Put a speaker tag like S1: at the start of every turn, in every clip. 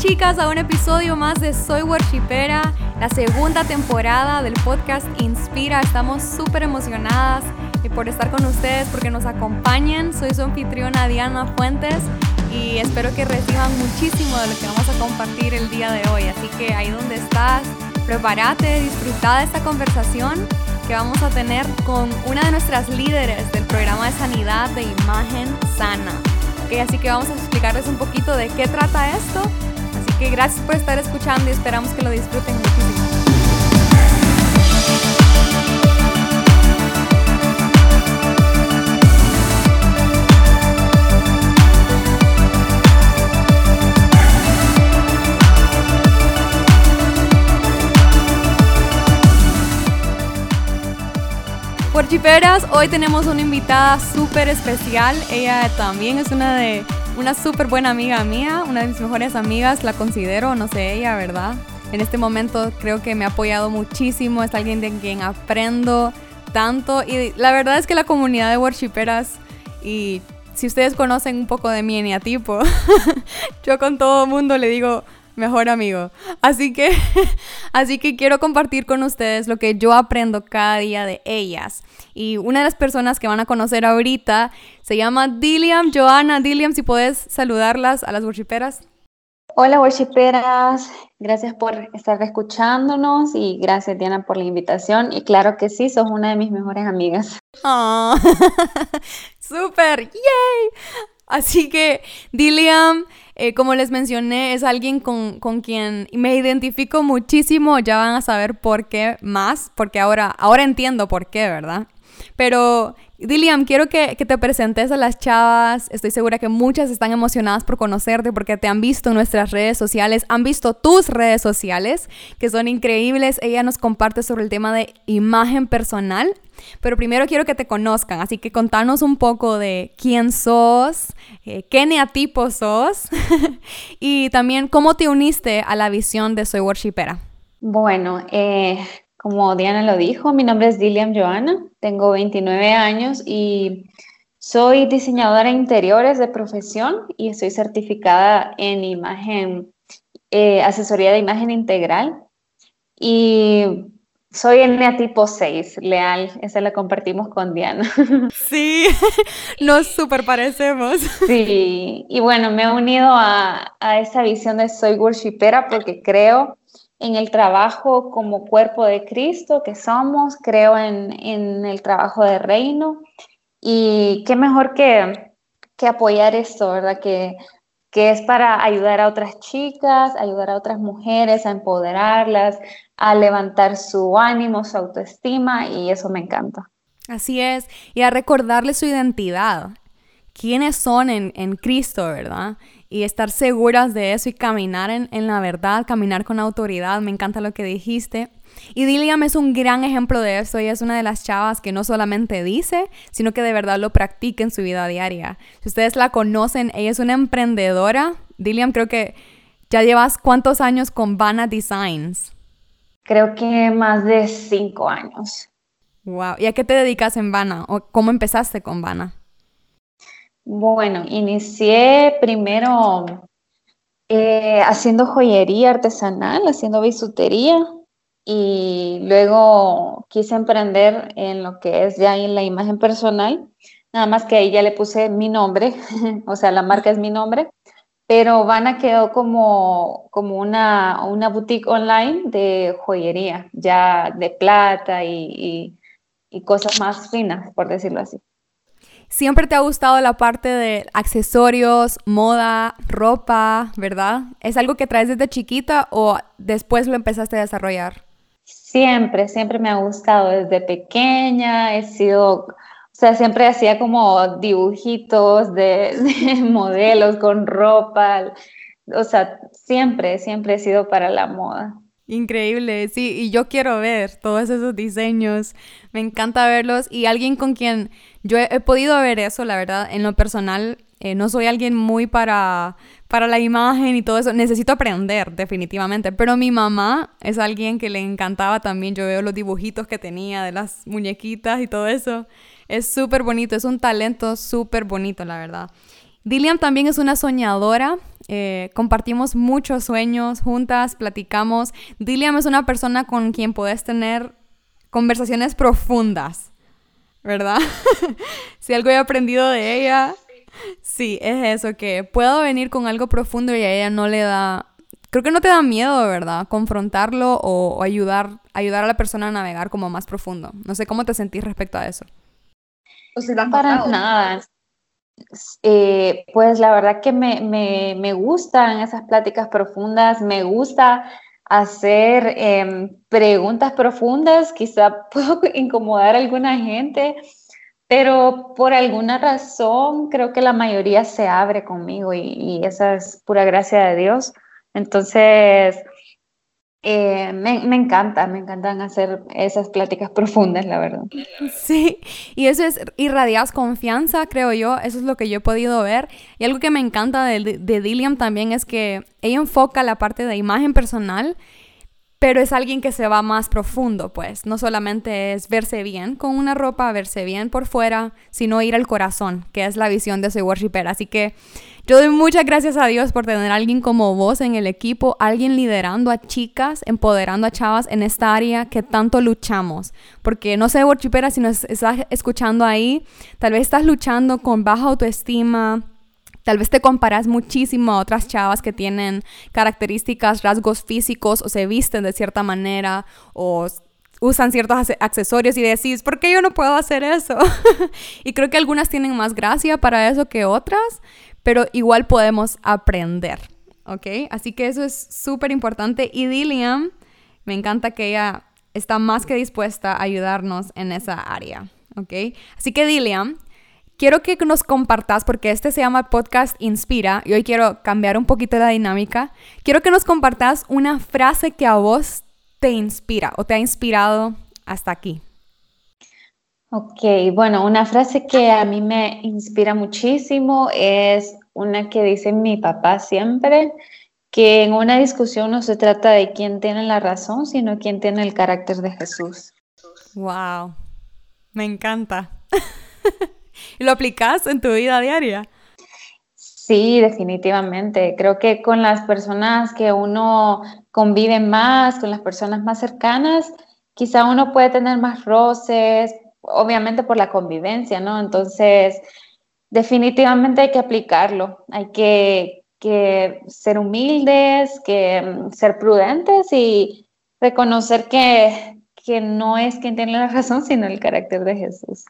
S1: chicas a un episodio más de Soy Worshipera, la segunda temporada del podcast Inspira. Estamos súper emocionadas eh, por estar con ustedes, porque nos acompañan. Soy su anfitriona Diana Fuentes y espero que reciban muchísimo de lo que vamos a compartir el día de hoy. Así que ahí donde estás, prepárate, disfruta de esta conversación que vamos a tener con una de nuestras líderes del programa de sanidad de imagen sana. así que vamos a explicarles un poquito de qué trata esto. Que gracias por estar escuchando y esperamos que lo disfruten muchísimo. Chiperas, hoy tenemos una invitada súper especial. Ella también es una de una súper buena amiga mía, una de mis mejores amigas, la considero, no sé ella, ¿verdad? En este momento creo que me ha apoyado muchísimo, es alguien de quien aprendo tanto y la verdad es que la comunidad de worshiperas y si ustedes conocen un poco de mi eneatipo, yo con todo mundo le digo, mejor amigo. Así que, así que quiero compartir con ustedes lo que yo aprendo cada día de ellas. Y una de las personas que van a conocer ahorita se llama Dilliam Joana. Dilliam, si puedes saludarlas a las worshiperas.
S2: Hola worshiperas, gracias por estar escuchándonos y gracias Diana por la invitación. Y claro que sí, sos una de mis mejores amigas.
S1: Oh, ¡Súper! ¡Yay! Así que, Dilliam, eh, como les mencioné, es alguien con, quien me identifico muchísimo. Ya van a saber por qué más, porque ahora, ahora entiendo por qué, ¿verdad? Pero, Dilliam, quiero que, que, te presentes a las chavas. Estoy segura que muchas están emocionadas por conocerte porque te han visto en nuestras redes sociales, han visto tus redes sociales, que son increíbles. Ella nos comparte sobre el tema de imagen personal pero primero quiero que te conozcan, así que contanos un poco de quién sos, eh, qué neatipo sos y también cómo te uniste a la visión de Soy Worshipera.
S2: Bueno, eh, como Diana lo dijo, mi nombre es Dilliam Joana, tengo 29 años y soy diseñadora de interiores de profesión y estoy certificada en imagen, eh, asesoría de imagen integral. Y soy el neatipo 6, leal, esa la compartimos con Diana.
S1: Sí, nos super parecemos.
S2: Sí, y bueno, me he unido a, esa visión de soy worshipera porque creo en el trabajo como cuerpo de Cristo que somos, creo en, el trabajo de reino y qué mejor que, que apoyar esto, ¿verdad? Que, que es para ayudar a otras chicas, ayudar a otras mujeres a empoderarlas, a levantar su ánimo, su autoestima y eso me encanta.
S1: Así es, y a recordarle su identidad, quiénes son en, Cristo, ¿verdad? Y estar seguras de eso y caminar en, en, la verdad, caminar con autoridad. Me encanta lo que dijiste. Y Dilliam es un gran ejemplo de eso. Ella es una de las chavas que no solamente dice, sino que de verdad lo practica en su vida diaria. Si ustedes la conocen, ella es una emprendedora. Dilliam, creo que ya llevas cuántos años con Vana Designs
S2: creo que más de cinco años.
S1: Wow. ¿Y a qué te dedicas en Vana? ¿O cómo empezaste con Vana?
S2: Bueno, inicié primero eh, haciendo joyería artesanal, haciendo bisutería y luego quise emprender en lo que es ya en la imagen personal, nada más que ahí ya le puse mi nombre, o sea, la marca es mi nombre pero Vana quedó como, como una, una boutique online de joyería, ya de plata y, y, cosas más finas, por decirlo así.
S1: Siempre te ha gustado la parte de accesorios, moda, ropa, ¿verdad? ¿Es algo que traes desde chiquita o después lo empezaste a desarrollar?
S2: Siempre, siempre me ha gustado desde pequeña, he sido o sea, siempre hacía como dibujitos de, modelos con ropa. O sea, siempre, siempre he sido para la moda.
S1: Increíble, sí, y yo quiero ver todos esos diseños, me encanta verlos y alguien con quien yo he, podido ver eso, la verdad, en lo personal, eh, no soy alguien muy para, para la imagen y todo eso, necesito aprender definitivamente, pero mi mamá es alguien que le encantaba también, yo veo los dibujitos que tenía de las muñequitas y todo eso, es súper bonito, es un talento súper bonito, la verdad. Dillian también es una soñadora. Eh, compartimos muchos sueños juntas, platicamos. Dillian es una persona con quien puedes tener conversaciones profundas, ¿verdad? si algo he aprendido de ella, sí, es eso, que puedo venir con algo profundo y a ella no le da, creo que no te da miedo, ¿verdad? Confrontarlo o, ayudar, ayudar a la persona a navegar como más profundo. No sé cómo te sentís respecto a eso.
S2: Pues para nada. Eh, pues la verdad que me, me, me, gustan esas pláticas profundas, me gusta hacer em, preguntas profundas, quizá puedo incomodar a alguna gente, pero por alguna razón creo que la mayoría se abre conmigo y, y esa es pura gracia de Dios. Entonces, eh, me, encanta, me encantan hacer esas pláticas profundas, la verdad.
S1: Sí, y eso es, irradias confianza, creo yo, eso es lo que yo he podido ver. Y algo que me encanta de, de también es que ella enfoca la parte de imagen personal pero es alguien que se va más profundo, pues. No solamente es verse bien con una ropa, verse bien por fuera, sino ir al corazón, que es la visión de ese worshiper. Así que yo doy muchas gracias a Dios por tener alguien como vos en el equipo, alguien liderando a chicas, empoderando a chavas en esta área que tanto luchamos. Porque no sé, worshipera, si nos estás escuchando ahí, tal vez estás luchando con baja autoestima, Tal vez te comparas muchísimo a otras chavas que tienen características, rasgos físicos o se visten de cierta manera o usan ciertos accesorios y decís, ¿por qué yo no puedo hacer eso? y creo que algunas tienen más gracia para eso que otras, pero igual podemos aprender, ¿ok? Así que eso es súper importante. Y Dilliam, me encanta que ella está más que dispuesta a ayudarnos en esa área, ¿ok? Así que Dilliam, quiero que nos compartas, porque este se llama Podcast Inspira, y hoy quiero cambiar un poquito la dinámica. Quiero que nos compartas una frase que a vos te inspira o te ha inspirado hasta aquí.
S2: Ok, bueno, una frase que a mí me inspira muchísimo es una que dice mi papá siempre, que en una discusión no se trata de quién tiene la razón, sino quién tiene el carácter de Jesús.
S1: Wow, me encanta. ¿Y lo aplicas en tu vida diaria?
S2: Sí, definitivamente. Creo que con las personas que uno convive más, con las personas más cercanas, quizá uno puede tener más roces, obviamente por la convivencia, ¿no? Entonces, definitivamente hay que aplicarlo, hay que, que ser humildes, que mm, ser prudentes y reconocer que, que no es quien tiene la razón, sino el carácter de Jesús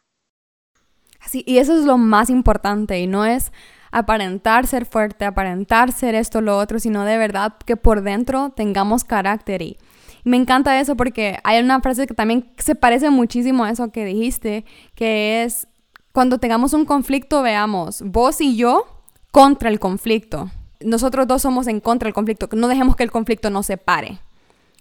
S1: y eso es lo más importante y no es aparentar ser fuerte, aparentar ser esto, lo otro, sino de verdad que por dentro tengamos carácter y, me encanta eso porque hay una frase que también se parece muchísimo a eso que dijiste, que es cuando tengamos un conflicto, veamos, vos y yo contra el conflicto. Nosotros dos somos en contra del conflicto, no dejemos que el conflicto nos separe.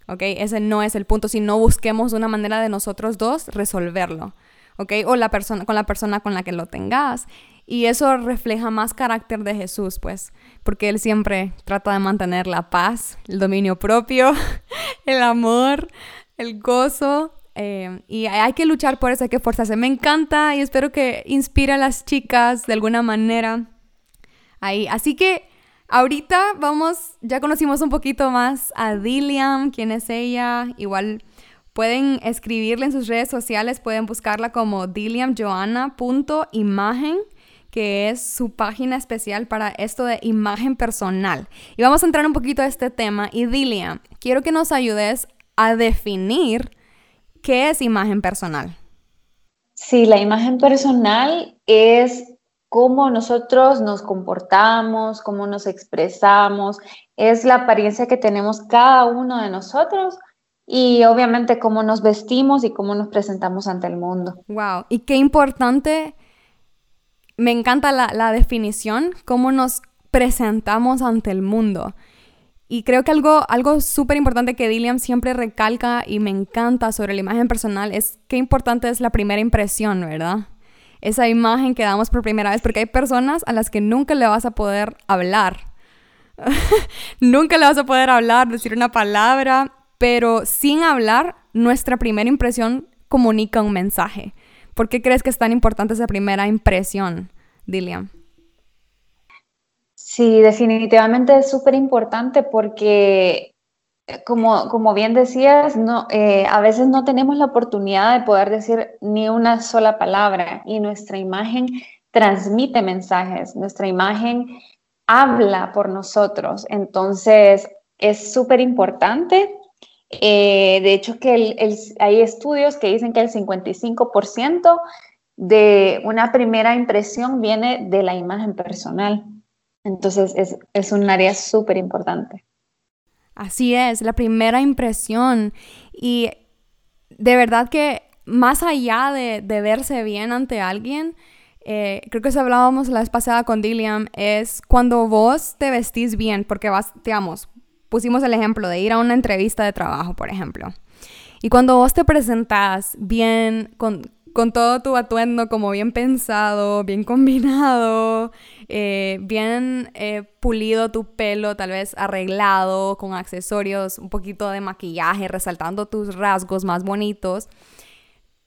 S1: ¿Ok? Ese no es el punto, sino busquemos una manera de nosotros dos resolverlo. ¿Ok? O la persona, con la persona con la que lo tengas. Y eso refleja más carácter de Jesús, pues, porque Él siempre trata de mantener la paz, el dominio propio, el amor, el gozo. Eh, y hay que luchar por eso, hay que esforzarse. Me encanta y espero que inspire a las chicas de alguna manera. Ahí. Así que ahorita vamos, ya conocimos un poquito más a Dilliam, quién es ella. Igual Pueden escribirle en sus redes sociales, pueden buscarla como diliamjoanna.imagen que es su página especial para esto de imagen personal. Y vamos a entrar un poquito a este tema. Y Diliam, quiero que nos ayudes a definir qué es imagen personal.
S2: Sí, la imagen personal es cómo nosotros nos comportamos, cómo nos expresamos, es la apariencia que tenemos cada uno de nosotros y obviamente cómo nos vestimos y cómo nos presentamos ante el mundo.
S1: Wow, y qué importante, me encanta la, definición, cómo nos presentamos ante el mundo. Y creo que algo, algo súper importante que Dilliam siempre recalca y me encanta sobre la imagen personal es qué importante es la primera impresión, ¿verdad? Esa imagen que damos por primera vez, porque hay personas a las que nunca le vas a poder hablar. nunca le vas a poder hablar, decir una palabra pero sin hablar, nuestra primera impresión comunica un mensaje. ¿Por qué crees que es tan importante esa primera impresión, Dilian?
S2: Sí, definitivamente es súper importante porque, como, como bien decías, eh, a veces no tenemos la oportunidad de poder decir ni una sola palabra y nuestra imagen transmite mensajes, nuestra imagen habla por nosotros. Entonces, es súper importante. Eh, de hecho, que hay estudios que dicen que el 55% de una primera impresión viene de la imagen personal. Entonces es, un área súper importante.
S1: Así es, la primera impresión. Y de verdad que más allá de, verse bien ante alguien, eh, creo que eso hablábamos la vez pasada con Dilliam, es cuando vos te vestís bien, porque vas, pusimos el ejemplo de ir a una entrevista de trabajo, por ejemplo. Y cuando vos te presentás bien, con, con todo tu atuendo como bien pensado, bien combinado, eh, bien eh, pulido tu pelo, tal vez arreglado, con accesorios, un poquito de maquillaje, resaltando tus rasgos más bonitos.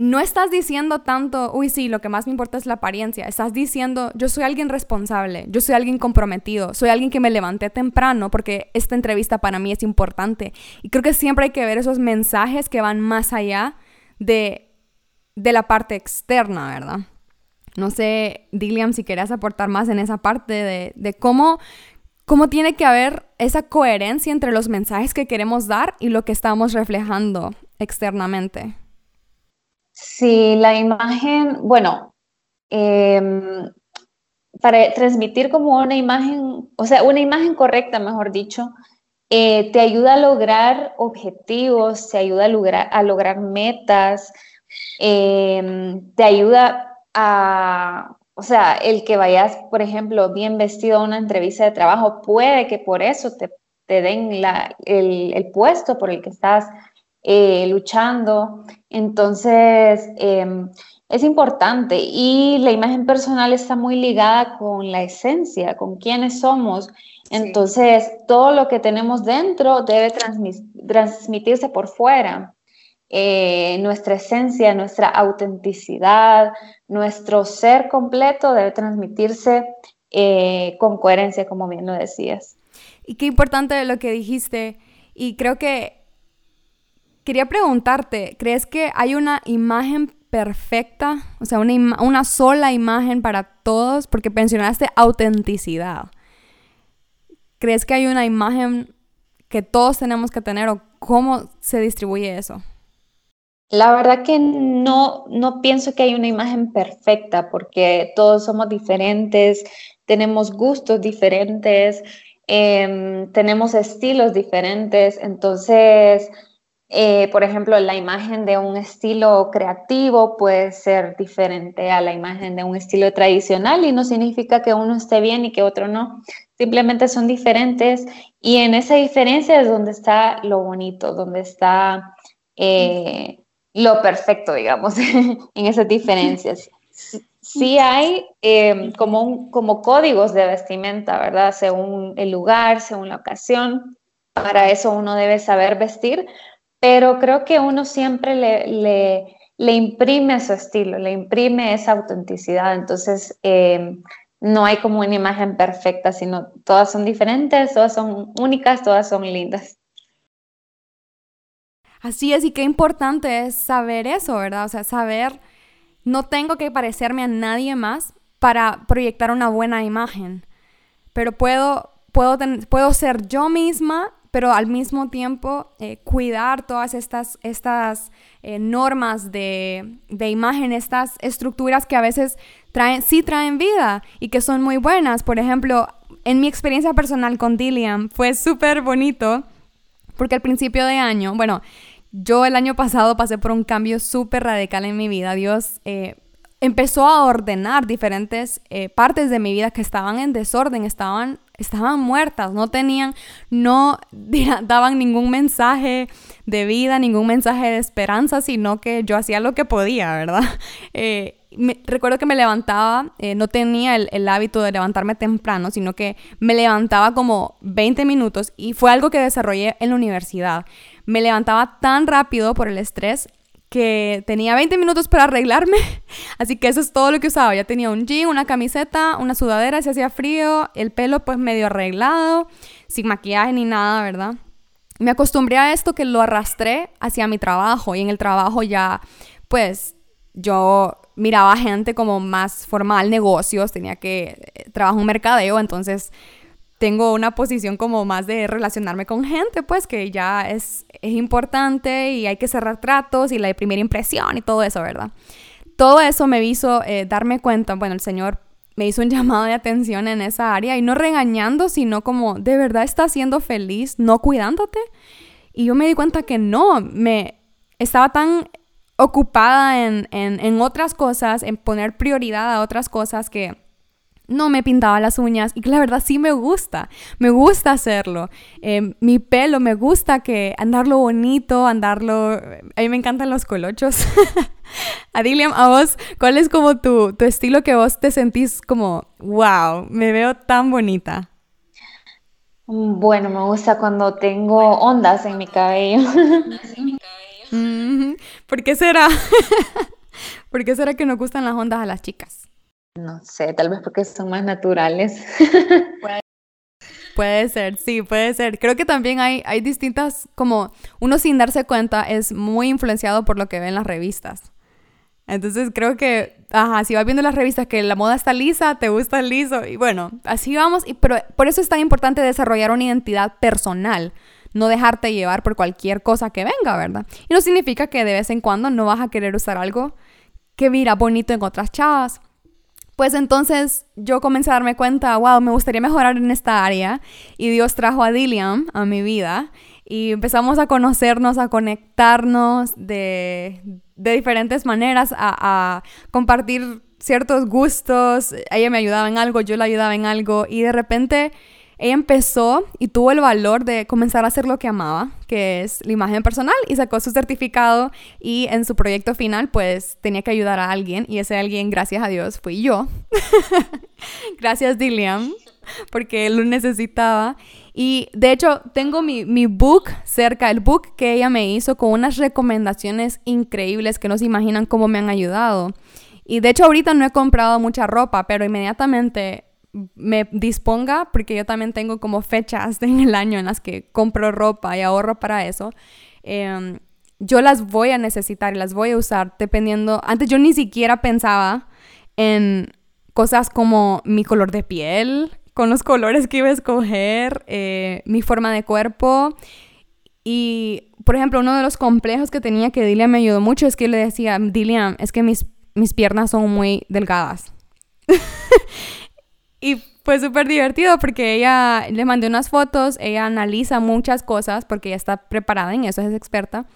S1: No estás diciendo tanto, uy, sí, lo que más me importa es la apariencia. Estás diciendo, yo soy alguien responsable, yo soy alguien comprometido, soy alguien que me levanté temprano porque esta entrevista para mí es importante. Y creo que siempre hay que ver esos mensajes que van más allá de de la parte externa, ¿verdad? No sé, Dilliam, si querías aportar más en esa parte de, cómo, cómo tiene que haber esa coherencia entre los mensajes que queremos dar y lo que estamos reflejando externamente.
S2: Sí, la imagen, bueno, em, para transmitir como una imagen, o sea, una imagen correcta, mejor dicho, eh, te ayuda a lograr objetivos, te ayuda a lograr, metas, Em, te ayuda a, o sea, el que vayas, por ejemplo, bien vestido a una entrevista de trabajo, puede que por eso te, den el, puesto por el que estás eh, luchando. Entonces, em, es importante y la imagen personal está muy ligada con la esencia, con quiénes somos. Entonces, todo lo que tenemos dentro debe transmitirse por fuera. Eh, nuestra esencia, nuestra autenticidad, nuestro ser completo debe transmitirse eh, con coherencia, como bien lo decías.
S1: Y qué importante lo que dijiste. Y creo que quería preguntarte, ¿crees que hay una imagen perfecta? O sea, una, una sola imagen para todos, porque mencionaste autenticidad. ¿Crees que hay una imagen que todos tenemos que tener o cómo se distribuye eso?
S2: La verdad que no, no pienso que hay una imagen perfecta porque todos somos diferentes, tenemos gustos diferentes, em, tenemos estilos diferentes. Entonces, eh, por ejemplo, la imagen de un estilo creativo puede ser diferente a la imagen de un estilo tradicional y no significa que uno esté bien y que otro no. Simplemente son diferentes y en esa diferencia es donde está lo bonito, donde está... Eh, lo perfecto, digamos, en esas diferencias. Sí hay em, como, como códigos de vestimenta, ¿verdad? Según el lugar, según la ocasión. Para eso uno debe saber vestir, pero creo que uno siempre le, le, imprime su estilo, le imprime esa autenticidad. Entonces, em, no hay como una imagen perfecta, sino todas son diferentes, todas son únicas, todas son lindas.
S1: Así es, y qué importante es saber eso, ¿verdad? O sea, saber, no tengo que parecerme a nadie más para proyectar una buena imagen, pero puedo, puedo, puedo ser yo misma, pero al mismo tiempo eh, cuidar todas estas, estas eh, normas de, de, imagen, estas estructuras que a veces traen, sí traen vida y que son muy buenas. Por ejemplo, en mi experiencia personal con Dilliam fue súper bonito porque al principio de año, bueno, yo el año pasado pasé por un cambio súper radical en mi vida. Dios eh, empezó a ordenar diferentes partes de mi vida que estaban en desorden, estaban, estaban muertas, no tenían, no daban ningún mensaje de vida, ningún mensaje de esperanza, sino que yo hacía lo que podía, ¿verdad? Eh, recuerdo que me levantaba, no tenía el, el, hábito de levantarme temprano, sino que me levantaba como 20 minutos y fue algo que desarrollé en la universidad me levantaba tan rápido por el estrés que tenía 20 minutos para arreglarme, así que eso es todo lo que usaba. Ya tenía un jean, una camiseta, una sudadera si hacía frío, el pelo pues medio arreglado, sin maquillaje ni nada, ¿verdad? Me acostumbré a esto que lo arrastré hacia mi trabajo y en el trabajo ya pues yo miraba gente como más formal, negocios, tenía que eh, trabajar un mercadeo, entonces tengo una posición como más de relacionarme con gente, pues que ya es, es importante y hay que cerrar tratos y la primera impresión y todo eso, ¿verdad? Todo eso me hizo eh, darme cuenta, bueno, el Señor me hizo un llamado de atención en esa área y no regañando, sino como, ¿de verdad estás siendo feliz no cuidándote? Y yo me di cuenta que no, me estaba tan ocupada en, en, en otras cosas, en poner prioridad a otras cosas que no me pintaba las uñas y que la verdad sí me gusta, me gusta hacerlo. Em, mi pelo me gusta que andarlo bonito, andarlo, a mí me encantan los colochos. Adiliam, a vos, ¿cuál es como tu, tu estilo que vos te sentís como, wow, me veo tan bonita?
S2: Bueno, me gusta cuando tengo ondas en mi cabello.
S1: ¿Por qué será? ¿Por qué será que nos gustan las ondas a las chicas?
S2: No sé, tal vez porque son más naturales.
S1: Puede, ser, sí, puede ser. Creo que también hay, hay distintas, como uno sin darse cuenta es muy influenciado por lo que ve en las revistas. Entonces creo que, ajá, si vas viendo las revistas que la moda está lisa, te gusta el liso, y bueno, así vamos, y, pero por eso es tan importante desarrollar una identidad personal, no dejarte llevar por cualquier cosa que venga, ¿verdad? Y no significa que de vez en cuando no vas a querer usar algo que mira bonito en otras chavas, pues entonces yo comencé a darme cuenta, wow, me gustaría mejorar en esta área y Dios trajo a Dilliam a mi vida y empezamos a conocernos, a conectarnos de, diferentes maneras, a, a compartir ciertos gustos, ella me ayudaba en algo, yo la ayudaba en algo y de repente ella empezó y tuvo el valor de comenzar a hacer lo que amaba, que es la imagen personal, y sacó su certificado y en su proyecto final pues tenía que ayudar a alguien y ese alguien, gracias a Dios, fui yo. gracias Dilliam, porque lo necesitaba. Y de hecho tengo mi, mi book cerca, el book que ella me hizo con unas recomendaciones increíbles que no se imaginan cómo me han ayudado. Y de hecho ahorita no he comprado mucha ropa, pero inmediatamente me disponga, porque yo también tengo como fechas en el año en las que compro ropa y ahorro para eso, em, yo las voy a necesitar y las voy a usar dependiendo, antes yo ni siquiera pensaba en cosas como mi color de piel, con los colores que iba a escoger, eh, mi forma de cuerpo y, por ejemplo, uno de los complejos que tenía que Dilia me ayudó mucho es que le decía, Dilia, es que mis, mis piernas son muy delgadas. Y fue súper divertido porque ella le mandé unas fotos, ella analiza muchas cosas porque ella está preparada en eso, es experta.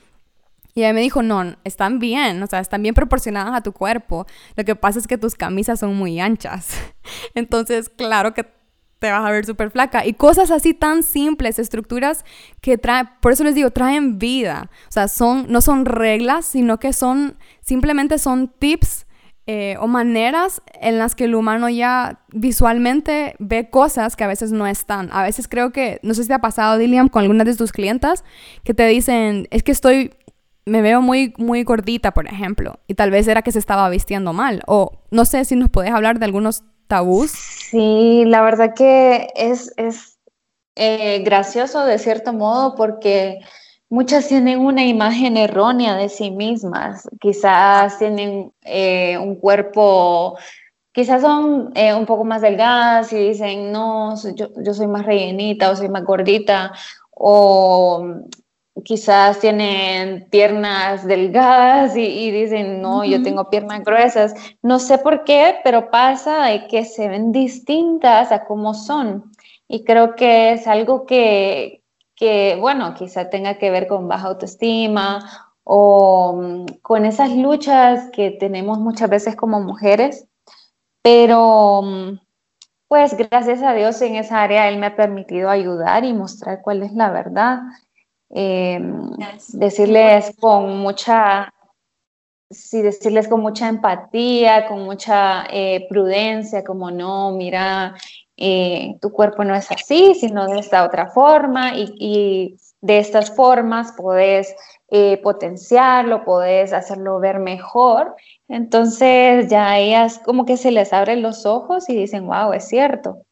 S1: Y ella me dijo, no, están bien, o sea, están bien proporcionadas a tu cuerpo. Lo que pasa es que tus camisas son muy anchas. Entonces, claro que te vas a ver súper flaca. Y cosas así tan simples, estructuras que traen, por eso les digo, traen vida. O sea, son, no son reglas, sino que son, simplemente son tips eh, o maneras en las que el humano ya visualmente ve cosas que a veces no están. A veces creo que, no sé si te ha pasado, Dilliam, con algunas de tus clientas, que te dicen, es que estoy, me veo muy, muy gordita, por ejemplo, y tal vez era que se estaba vistiendo mal. O no sé si nos puedes hablar de algunos tabús.
S2: Sí, la verdad que es, es eh, gracioso de cierto modo porque Muchas tienen una imagen errónea de sí mismas, quizás tienen eh, un cuerpo, quizás son eh, un poco más delgadas y dicen, no, yo, soy más rellenita o soy más gordita, o quizás tienen piernas delgadas y, dicen, no, yo tengo piernas gruesas. No sé por qué, pero pasa de que se ven distintas a cómo son. Y creo que es algo que, que, bueno, quizá tenga que ver con baja autoestima o mm, con esas luchas que tenemos muchas veces como mujeres, pero mm, pues gracias a Dios en esa área Él me ha permitido ayudar y mostrar cuál es la verdad. Em, decirles con mucha, sí, decirles con mucha empatía, con mucha eh, prudencia, como no, mira, eh, tu cuerpo no es así, sino de esta otra forma y, de estas formas puedes eh, potenciarlo, puedes hacerlo ver mejor. Entonces ya ellas como que se les abren los ojos y dicen, wow, es cierto.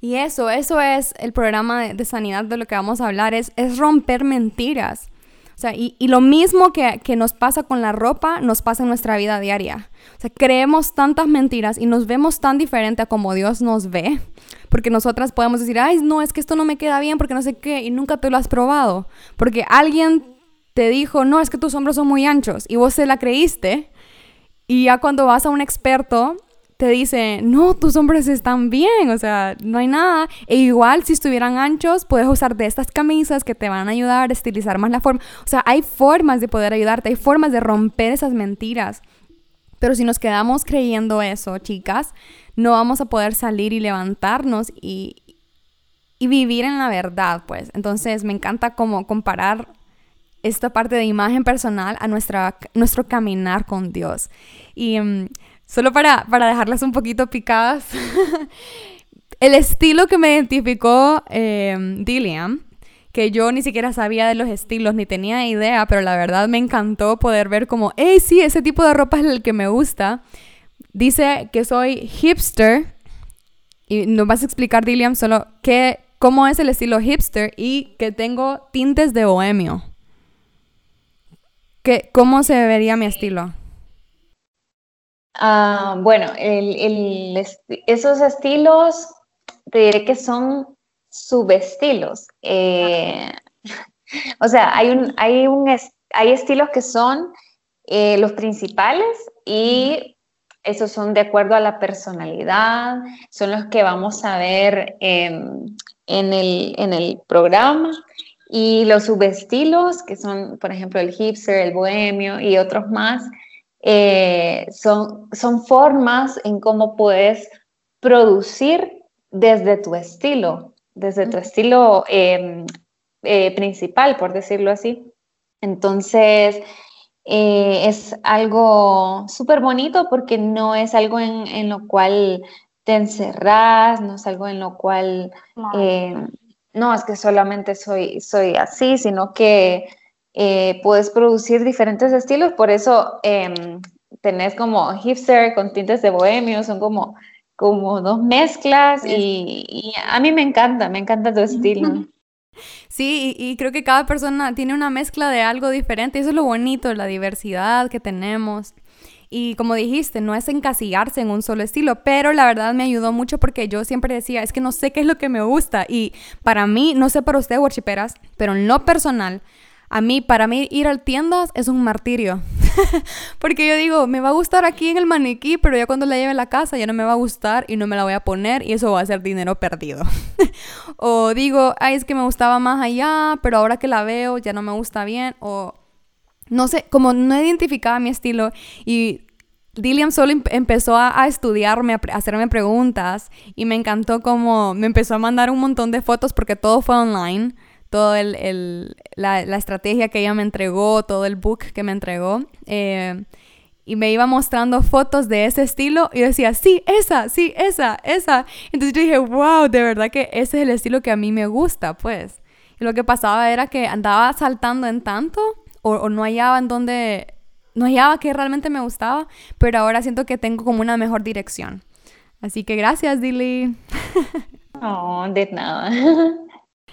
S1: Y eso, eso es el programa de, sanidad de lo que vamos a hablar, es, es romper mentiras. Y, lo mismo que, que, nos pasa con la ropa, nos pasa en nuestra vida diaria. O sea, creemos tantas mentiras y nos vemos tan diferente a como Dios nos ve. Porque nosotras podemos decir, ay, no, es que esto no me queda bien porque no sé qué, y nunca te lo has probado. Porque alguien te dijo, no, es que tus hombros son muy anchos, y vos se la creíste. Y ya cuando vas a un experto, te dice, no, tus hombros están bien, o sea, no hay nada. E igual si estuvieran anchos, puedes usar de estas camisas que te van a ayudar a estilizar más la forma. O sea, hay formas de poder ayudarte, hay formas de romper esas mentiras. Pero si nos quedamos creyendo eso, chicas, no vamos a poder salir y levantarnos y, y vivir en la verdad, pues. Entonces me encanta como comparar esta parte de imagen personal a nuestra, nuestro caminar con Dios. Y mm, Solo para, para dejarlas un poquito picadas, el estilo que me identificó eh, Dilliam, que yo ni siquiera sabía de los estilos, ni tenía idea, pero la verdad me encantó poder ver como, hey, sí, ese tipo de ropa es el que me gusta. Dice que soy hipster, y nos vas a explicar, Dilliam, solo qué, cómo es el estilo hipster y que tengo tintes de bohemio. ¿Qué, ¿Cómo se vería mi estilo?
S2: Ah, bueno, esos estilos te diré que son subestilos. Eh, o sea, hay, un, hay, un, hay estilos que son eh, los principales y esos son de acuerdo a la personalidad, son los que vamos a ver en, el, en el programa. Y los subestilos, que son, por ejemplo, el hipster, el bohemio y otros más, eh, son, son formas en cómo puedes producir desde tu estilo, desde tu estilo em, eh, principal, por decirlo así. Entonces, eh, es algo súper bonito porque no es algo en, lo cual te encerras, no es algo en lo cual, no, es que solamente soy, soy así, sino que eh, puedes producir diferentes estilos, por eso eh, tenés como hipster con tintes de bohemio, son como, como dos mezclas y, a mí me encanta, me encanta tu estilo.
S1: Sí, y, creo que cada persona tiene una mezcla de algo diferente, eso es lo bonito, la diversidad que tenemos. Y como dijiste, no es encasillarse en un solo estilo, pero la verdad me ayudó mucho porque yo siempre decía, es que no sé qué es lo que me gusta. Y para mí, no sé para usted, worshiperas, pero en lo personal, a mí, para mí, ir a tiendas es un martirio. Porque yo digo, me va a gustar aquí en el maniquí, pero ya cuando la lleve a la casa ya no me va a gustar y no me la voy a poner y eso va a ser dinero perdido. o digo, ay, es que me gustaba más allá, pero ahora que la veo ya no me gusta bien. O no sé, como no identificaba mi estilo y Dilliam solo em-, empezó a, estudiarme, a, hacerme preguntas y me encantó como me empezó a mandar un montón de fotos porque todo fue online todo el, la, estrategia que ella me entregó, todo el book que me entregó. Eh, y me iba mostrando fotos de ese estilo y decía, sí, esa, sí, esa, esa. Entonces yo dije, wow, de verdad que ese es el estilo que a mí me gusta, pues. Y lo que pasaba era que andaba saltando en tanto o, no hallaba en donde, no hallaba que realmente me gustaba, pero ahora siento que tengo como una mejor dirección. Así que gracias, Dilly.
S2: Oh, de nada.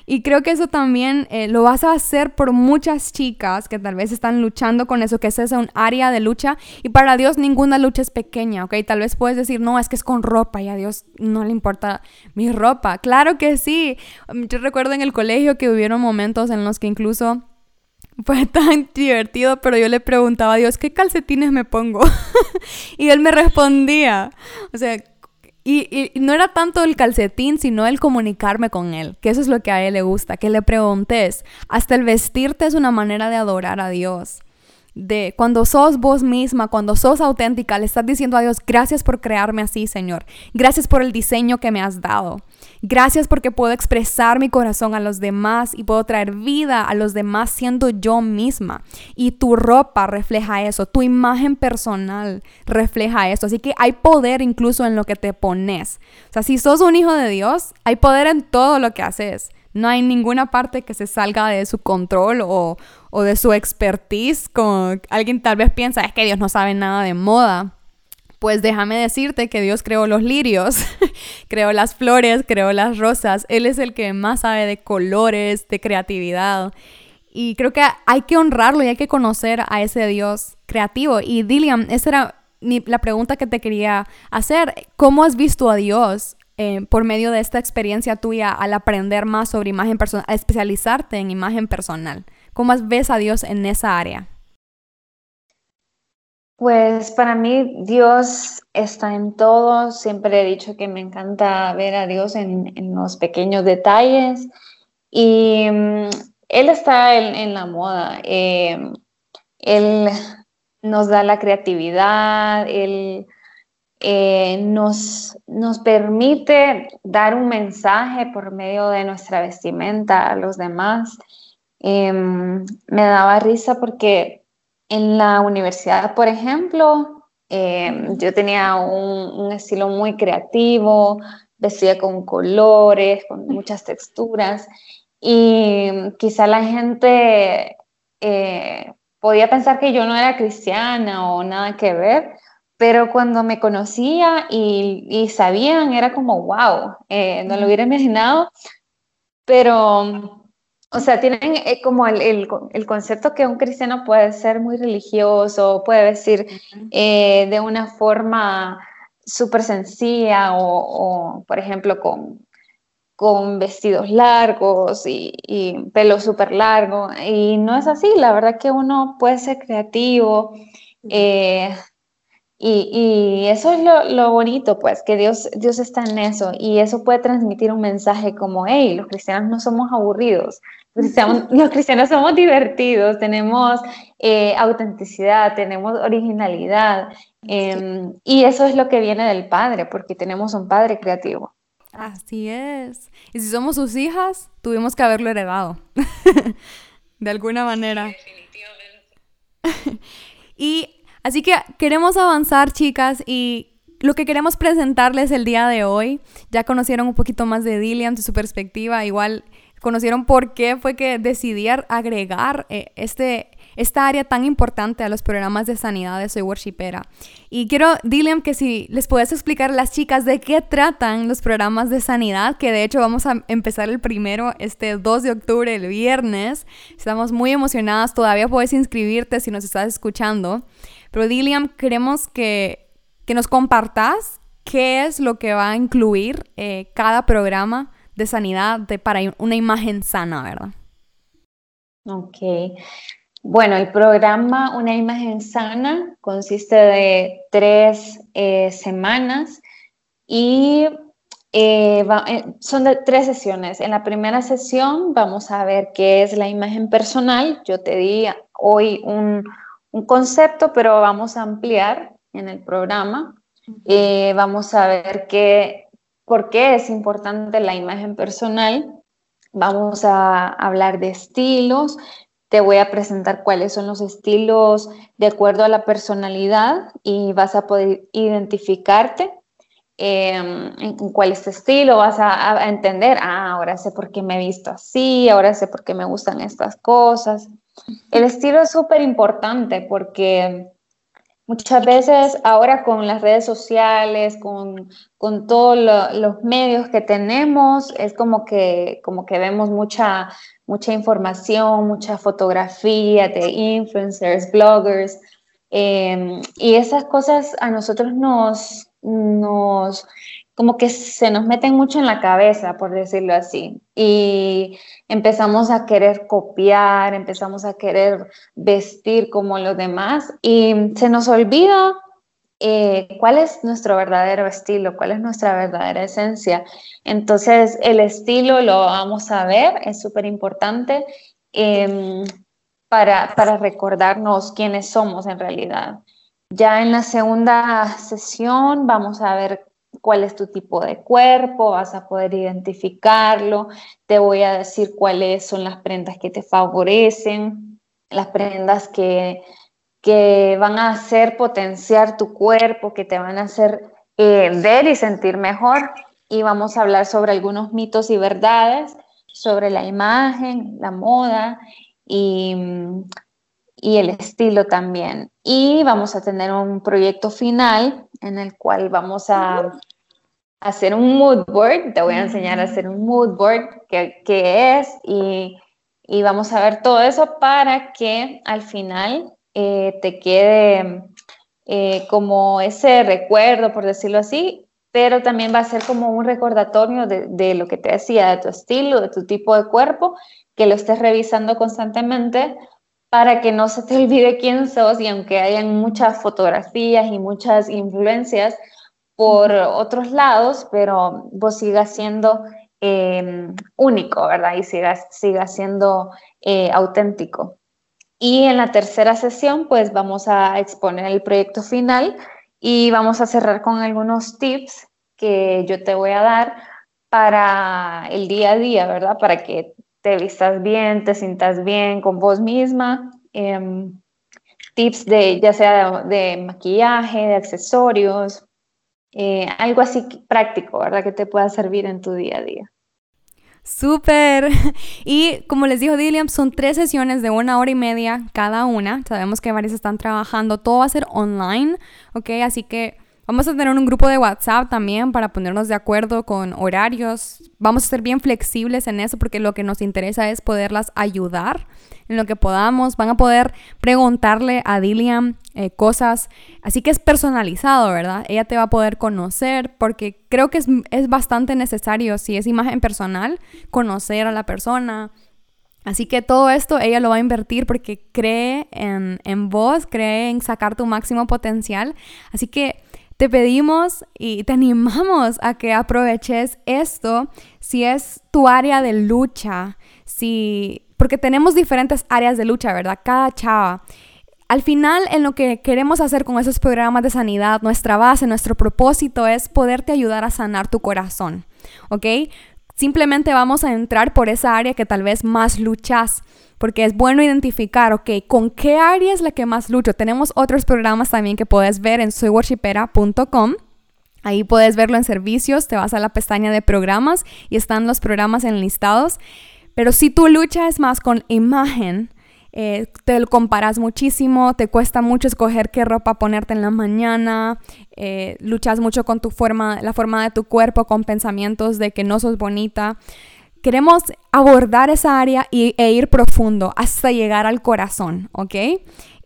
S1: Y creo que eso también eh, lo vas a hacer por muchas chicas que tal vez están luchando con eso, que ese es un área de lucha. Y para Dios ninguna lucha es pequeña, ¿ok? Tal vez puedes decir, no, es que es con ropa y a Dios no le importa mi ropa. Claro que sí. Yo recuerdo en el colegio que hubieron momentos en los que incluso fue tan divertido, pero yo le preguntaba a Dios, ¿qué calcetines me pongo? y él me respondía. O sea, y, no era tanto el calcetín, sino el comunicarme con él, que eso es lo que a él le gusta, que le preguntes. Hasta el vestirte es una manera de adorar a Dios de cuando sos vos misma, cuando sos auténtica, le estás diciendo a Dios, gracias por crearme así, Señor. Gracias por el diseño que me has dado. Gracias porque puedo expresar mi corazón a los demás y puedo traer vida a los demás siendo yo misma. Y tu ropa refleja eso, tu imagen personal refleja eso. Así que hay poder incluso en lo que te pones. O sea, si sos un hijo de Dios, hay poder en todo lo que haces. No hay ninguna parte que se salga de su control o, de su expertise, como alguien tal vez piensa, es que Dios no sabe nada de moda. Pues déjame decirte que Dios creó los lirios, creó las flores, creó las rosas. Él es el que más sabe de colores, de creatividad. Y creo que hay que honrarlo y hay que conocer a ese Dios creativo. Y Dilliam, esa era la pregunta que te quería hacer. ¿Cómo has visto a Dios eh, por medio de esta experiencia tuya al aprender más sobre imagen personal, especializarte en imagen personal? ¿Cómo ves a Dios en esa área?
S2: Pues para mí Dios está en todo. Siempre he dicho que me encanta ver a Dios en, los pequeños detalles. Y mm, Él está en, la moda. Eh, él nos da la creatividad, Él eh, nos, nos permite dar un mensaje por medio de nuestra vestimenta a los demás. Em, me daba risa porque en la universidad, por ejemplo, em, yo tenía un, estilo muy creativo, vestía con colores, con muchas texturas, y quizá la gente eh, podía pensar que yo no era cristiana o nada que ver, pero cuando me conocía y, sabían, era como, wow, eh, no lo hubiera imaginado, pero o sea, tienen eh, como el, concepto que un cristiano puede ser muy religioso, puede decir eh, de una forma súper sencilla o, por ejemplo, con, con vestidos largos y, pelo súper largo. Y no es así, la verdad que uno puede ser creativo. Eh, y, eso es lo, bonito, pues, que Dios, Dios está en eso y eso puede transmitir un mensaje como, hey, los cristianos no somos aburridos, los cristianos somos divertidos, tenemos eh, autenticidad, tenemos originalidad. Em, y eso es lo que viene del Padre, porque tenemos un Padre creativo.
S1: Así es. Y si somos sus hijas, tuvimos que haberlo heredado. de alguna manera. Definitivamente. y así que queremos avanzar, chicas, y lo que queremos presentarles el día de hoy, ya conocieron un poquito más de Dillian, de su perspectiva, igual conocieron por qué fue que decidí agregar eh, este, esta área tan importante a los programas de sanidad de Soy Worshipera. Y quiero, Dilliam, que si les puedes explicar a las chicas de qué tratan los programas de sanidad, que de hecho vamos a empezar el primero este 2 de octubre, el viernes. Estamos muy emocionadas, todavía puedes inscribirte si nos estás escuchando. Pero Dilliam, queremos que, nos compartas qué es lo que va a incluir eh, cada programa de sanidad de, para una imagen sana, ¿verdad?
S2: Ok. Bueno, el programa Una imagen sana consiste de tres eh, semanas y eh, son de tres sesiones. En la primera sesión vamos a ver qué es la imagen personal. Yo te di hoy un, un concepto, pero vamos a ampliar en el programa. vamos a ver qué por qué es importante la imagen personal. Vamos a hablar de estilos. Te voy a presentar cuáles son los estilos de acuerdo a la personalidad y vas a poder identificarte em, en cuál es tu estilo, vas a, a, entender, ah, ahora sé por qué me he visto así, ahora sé por qué me gustan estas cosas. El estilo es súper importante porque Muchas veces ahora con las redes sociales, con, con todos los medios que tenemos, es como que, como que vemos mucha, mucha información, mucha fotografía de influencers, bloggers, em, y esas cosas a nosotros nos, nos como que se nos meten mucho en la cabeza, por decirlo así, y empezamos a querer copiar, empezamos a querer vestir como los demás y se nos olvida eh, cuál es nuestro verdadero estilo, cuál es nuestra verdadera esencia. Entonces, el estilo lo vamos a ver, es súper importante em, para, para recordarnos quiénes somos en realidad. Ya en la segunda sesión vamos a ver cuál es tu tipo de cuerpo, vas a poder identificarlo, te voy a decir cuáles son las prendas que te favorecen, las prendas que, que van a hacer potenciar tu cuerpo, que te van a hacer eh, ver y sentir mejor. Y vamos a hablar sobre algunos mitos y verdades sobre la imagen, la moda y, y el estilo también. Y vamos a tener un proyecto final en el cual vamos a hacer un mood board. Te voy a enseñar a hacer un mood board, qué, es, y, y, vamos a ver todo eso para que al final eh, te quede eh, como ese recuerdo, por decirlo así, pero también va a ser como un recordatorio de, de, lo que te decía, de tu estilo, de tu tipo de cuerpo, que lo estés revisando constantemente para que no se te olvide quién sos y aunque hayan muchas fotografías y muchas influencias por otros lados, pero vos sigas siendo eh, único, ¿verdad? Y sigas, sigas siendo eh, auténtico. Y en la tercera sesión, pues vamos a exponer el proyecto final y vamos a cerrar con algunos tips que yo te voy a dar para el día a día, ¿verdad? Para que te vistas bien, te sientas bien con vos misma. Em, tips de ya sea de, maquillaje, de accesorios, eh, algo así práctico, ¿verdad? Que te pueda servir en tu día a día.
S1: Súper. Y como les dijo Dilliam, son tres sesiones de una hora y media cada una. Sabemos que varios están trabajando. Todo va a ser online, ¿ok? Así que Vamos a tener un grupo de WhatsApp también para ponernos de acuerdo con horarios. Vamos a ser bien flexibles en eso porque lo que nos interesa es poderlas ayudar en lo que podamos. Van a poder preguntarle a Dilliam eh, cosas. Así que es personalizado, ¿verdad? Ella te va a poder conocer porque creo que es, es bastante necesario, si es imagen personal, conocer a la persona. Así que todo esto ella lo va a invertir porque cree en, en vos, cree en sacar tu máximo potencial. Así que te pedimos y te animamos a que aproveches esto si es tu área de lucha, si porque tenemos diferentes áreas de lucha, ¿verdad? Cada chava. Al final, en lo que queremos hacer con esos programas de sanidad, nuestra base, nuestro propósito es poderte ayudar a sanar tu corazón, ¿ok? Simplemente vamos a entrar por esa área que tal vez más luchas porque es bueno identificar, ok, con qué área es la que más lucho. Tenemos otros programas también que puedes ver en soyworshipera.com. Ahí puedes verlo en servicios, te vas a la pestaña de programas y están los programas enlistados. Pero si tu lucha es más con imagen, eh, te lo comparas muchísimo, te cuesta mucho escoger qué ropa ponerte en la mañana, eh, luchas mucho con tu forma, la forma de tu cuerpo, con pensamientos de que no sos bonita. Queremos abordar esa área y, e ir profundo hasta llegar al corazón, ¿ok?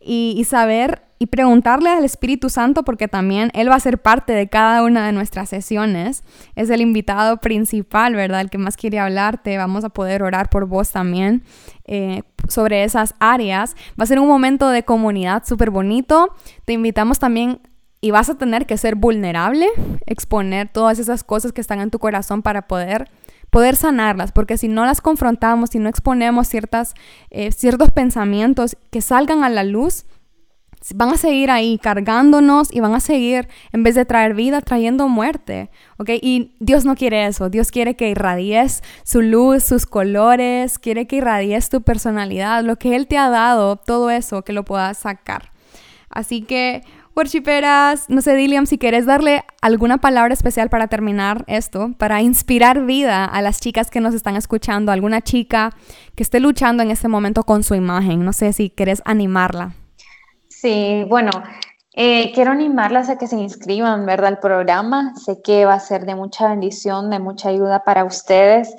S1: Y, saber y preguntarle al Espíritu Santo porque también Él va a ser parte de cada una de nuestras sesiones. Es el invitado principal, ¿verdad? El que más quiere hablarte. Vamos a poder orar por vos también eh, sobre esas áreas. Va a ser un momento de comunidad súper bonito. Te invitamos también y vas a tener que ser vulnerable, exponer todas esas cosas que están en tu corazón para poder poder sanarlas, porque si no las confrontamos, si no exponemos ciertas, eh, ciertos pensamientos que salgan a la luz, van a seguir ahí cargándonos y van a seguir, en vez de traer vida, trayendo muerte, ¿ok? Y Dios no quiere eso, Dios quiere que irradies su luz, sus colores, quiere que irradies tu personalidad, lo que Él te ha dado, todo eso, que lo puedas sacar. Así que Worshiperas, no sé, Dilliam, si quieres darle alguna palabra especial para terminar esto, para inspirar vida a las chicas que nos están escuchando, alguna chica que esté luchando en este momento con su imagen. No sé si quieres animarla.
S2: Sí, bueno, eh, quiero animarlas a que se inscriban, ¿verdad? Al programa. Sé que va a ser de mucha bendición, de mucha ayuda para ustedes.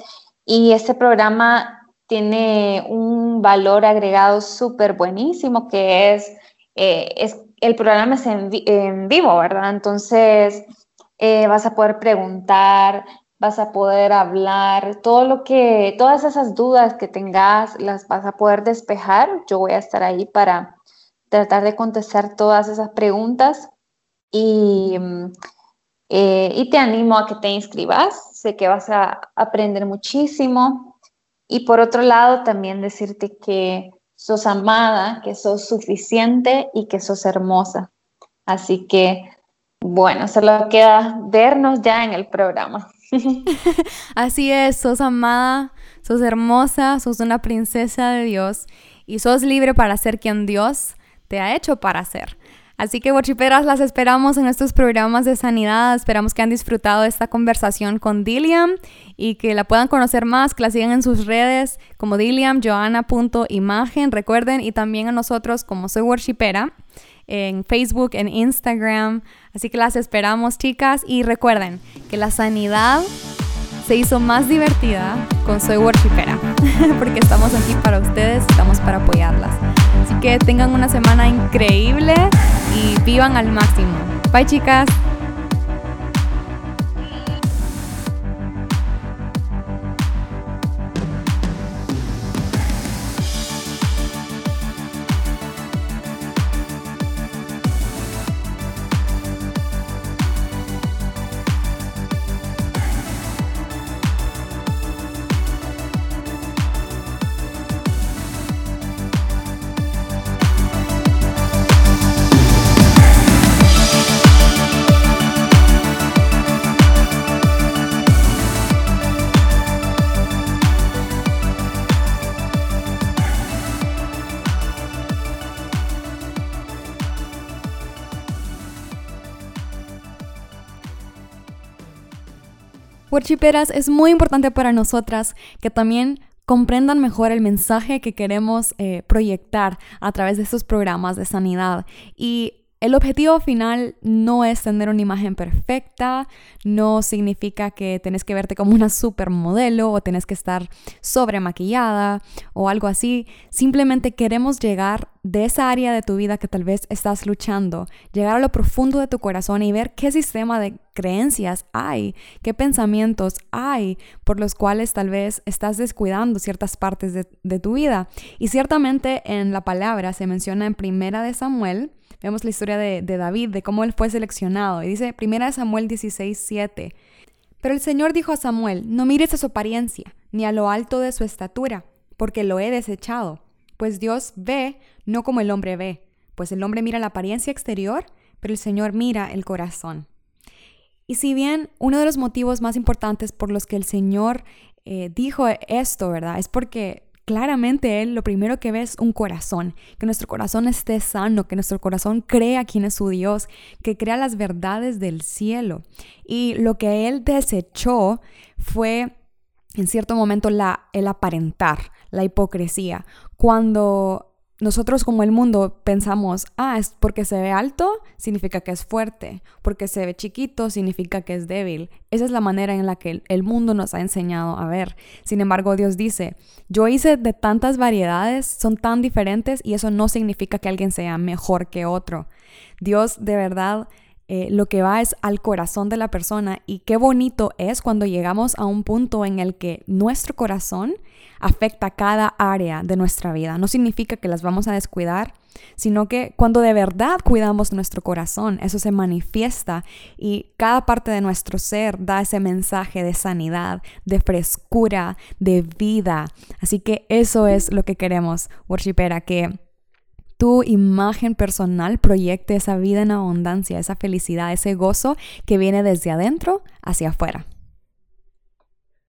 S2: Y este programa tiene un valor agregado súper buenísimo que es, eh, es el programa es en, vivo, ¿verdad? Entonces eh, vas a poder preguntar, vas a poder hablar, todo lo que, todas esas dudas que tengas las vas a poder despejar. Yo voy a estar ahí para tratar de contestar todas esas preguntas y, eh, y te animo a que te inscribas. Sé que vas a aprender muchísimo. Y por otro lado, también decirte que sos amada, que sos suficiente y que sos hermosa. Así que, bueno, solo queda vernos ya en el programa.
S1: Así es, sos amada, sos hermosa, sos una princesa de Dios y sos libre para ser quien Dios te ha hecho para ser. Así que, Worshiperas, las esperamos en estos programas de sanidad. Esperamos que han disfrutado esta conversación con Diliam y que la puedan conocer más, que la sigan en sus redes como Diliam, Joana.imagen, recuerden, y también a nosotros como Soy Worshipera en Facebook, en Instagram. Así que las esperamos, chicas. Y recuerden que la sanidad se hizo más divertida con Soy Worshipera, porque estamos aquí para ustedes, estamos para apoyarlas. Que tengan una semana increíble y vivan al máximo. Bye chicas. Worshiperas, es muy importante para nosotras que también comprendan mejor el mensaje que queremos eh, proyectar a través de estos programas de sanidad. Y el objetivo final no es tener una imagen perfecta, no significa que tenés que verte como una supermodelo o tenés que estar sobre maquillada o algo así. Simplemente queremos llegar de esa área de tu vida que tal vez estás luchando, llegar a lo profundo de tu corazón y ver qué sistema de creencias hay, qué pensamientos hay por los cuales tal vez estás descuidando ciertas partes de, de tu vida. Y ciertamente en la palabra se menciona en Primera de Samuel, Vemos la historia de, David, de cómo él fue seleccionado. Y dice, primera de Samuel 16, 7. Pero el Señor dijo a Samuel, no mires a su apariencia, ni a lo alto de su estatura, porque lo he desechado. Pues Dios ve no como el hombre ve, pues el hombre mira la apariencia exterior, pero el Señor mira el corazón. Y si bien uno de los motivos más importantes por los que el Señor eh, dijo esto, ¿verdad? Es porque claramente Él lo primero que ve es un corazón, que nuestro corazón esté sano, que nuestro corazón crea quién es su Dios, que crea las verdades del cielo. Y lo que Él desechó fue en cierto momento la, el aparentar, la hipocresía. Cuando nosotros como el mundo pensamos, ah, es porque se ve alto, significa que es fuerte, porque se ve chiquito, significa que es débil. Esa es la manera en la que el mundo nos ha enseñado a ver. Sin embargo, Dios dice, yo hice de tantas variedades, son tan diferentes y eso no significa que alguien sea mejor que otro. Dios de verdad eh, lo que va es al corazón de la persona y qué bonito es cuando llegamos a un punto en el que nuestro corazón afecta cada área de nuestra vida. No significa que las vamos a descuidar, sino que cuando de verdad cuidamos nuestro corazón, eso se manifiesta y cada parte de nuestro ser da ese mensaje de sanidad, de frescura, de vida. Así que eso es lo que queremos, worshipera, que tu imagen personal proyecte esa vida en abundancia, esa felicidad, ese gozo que viene desde adentro hacia afuera.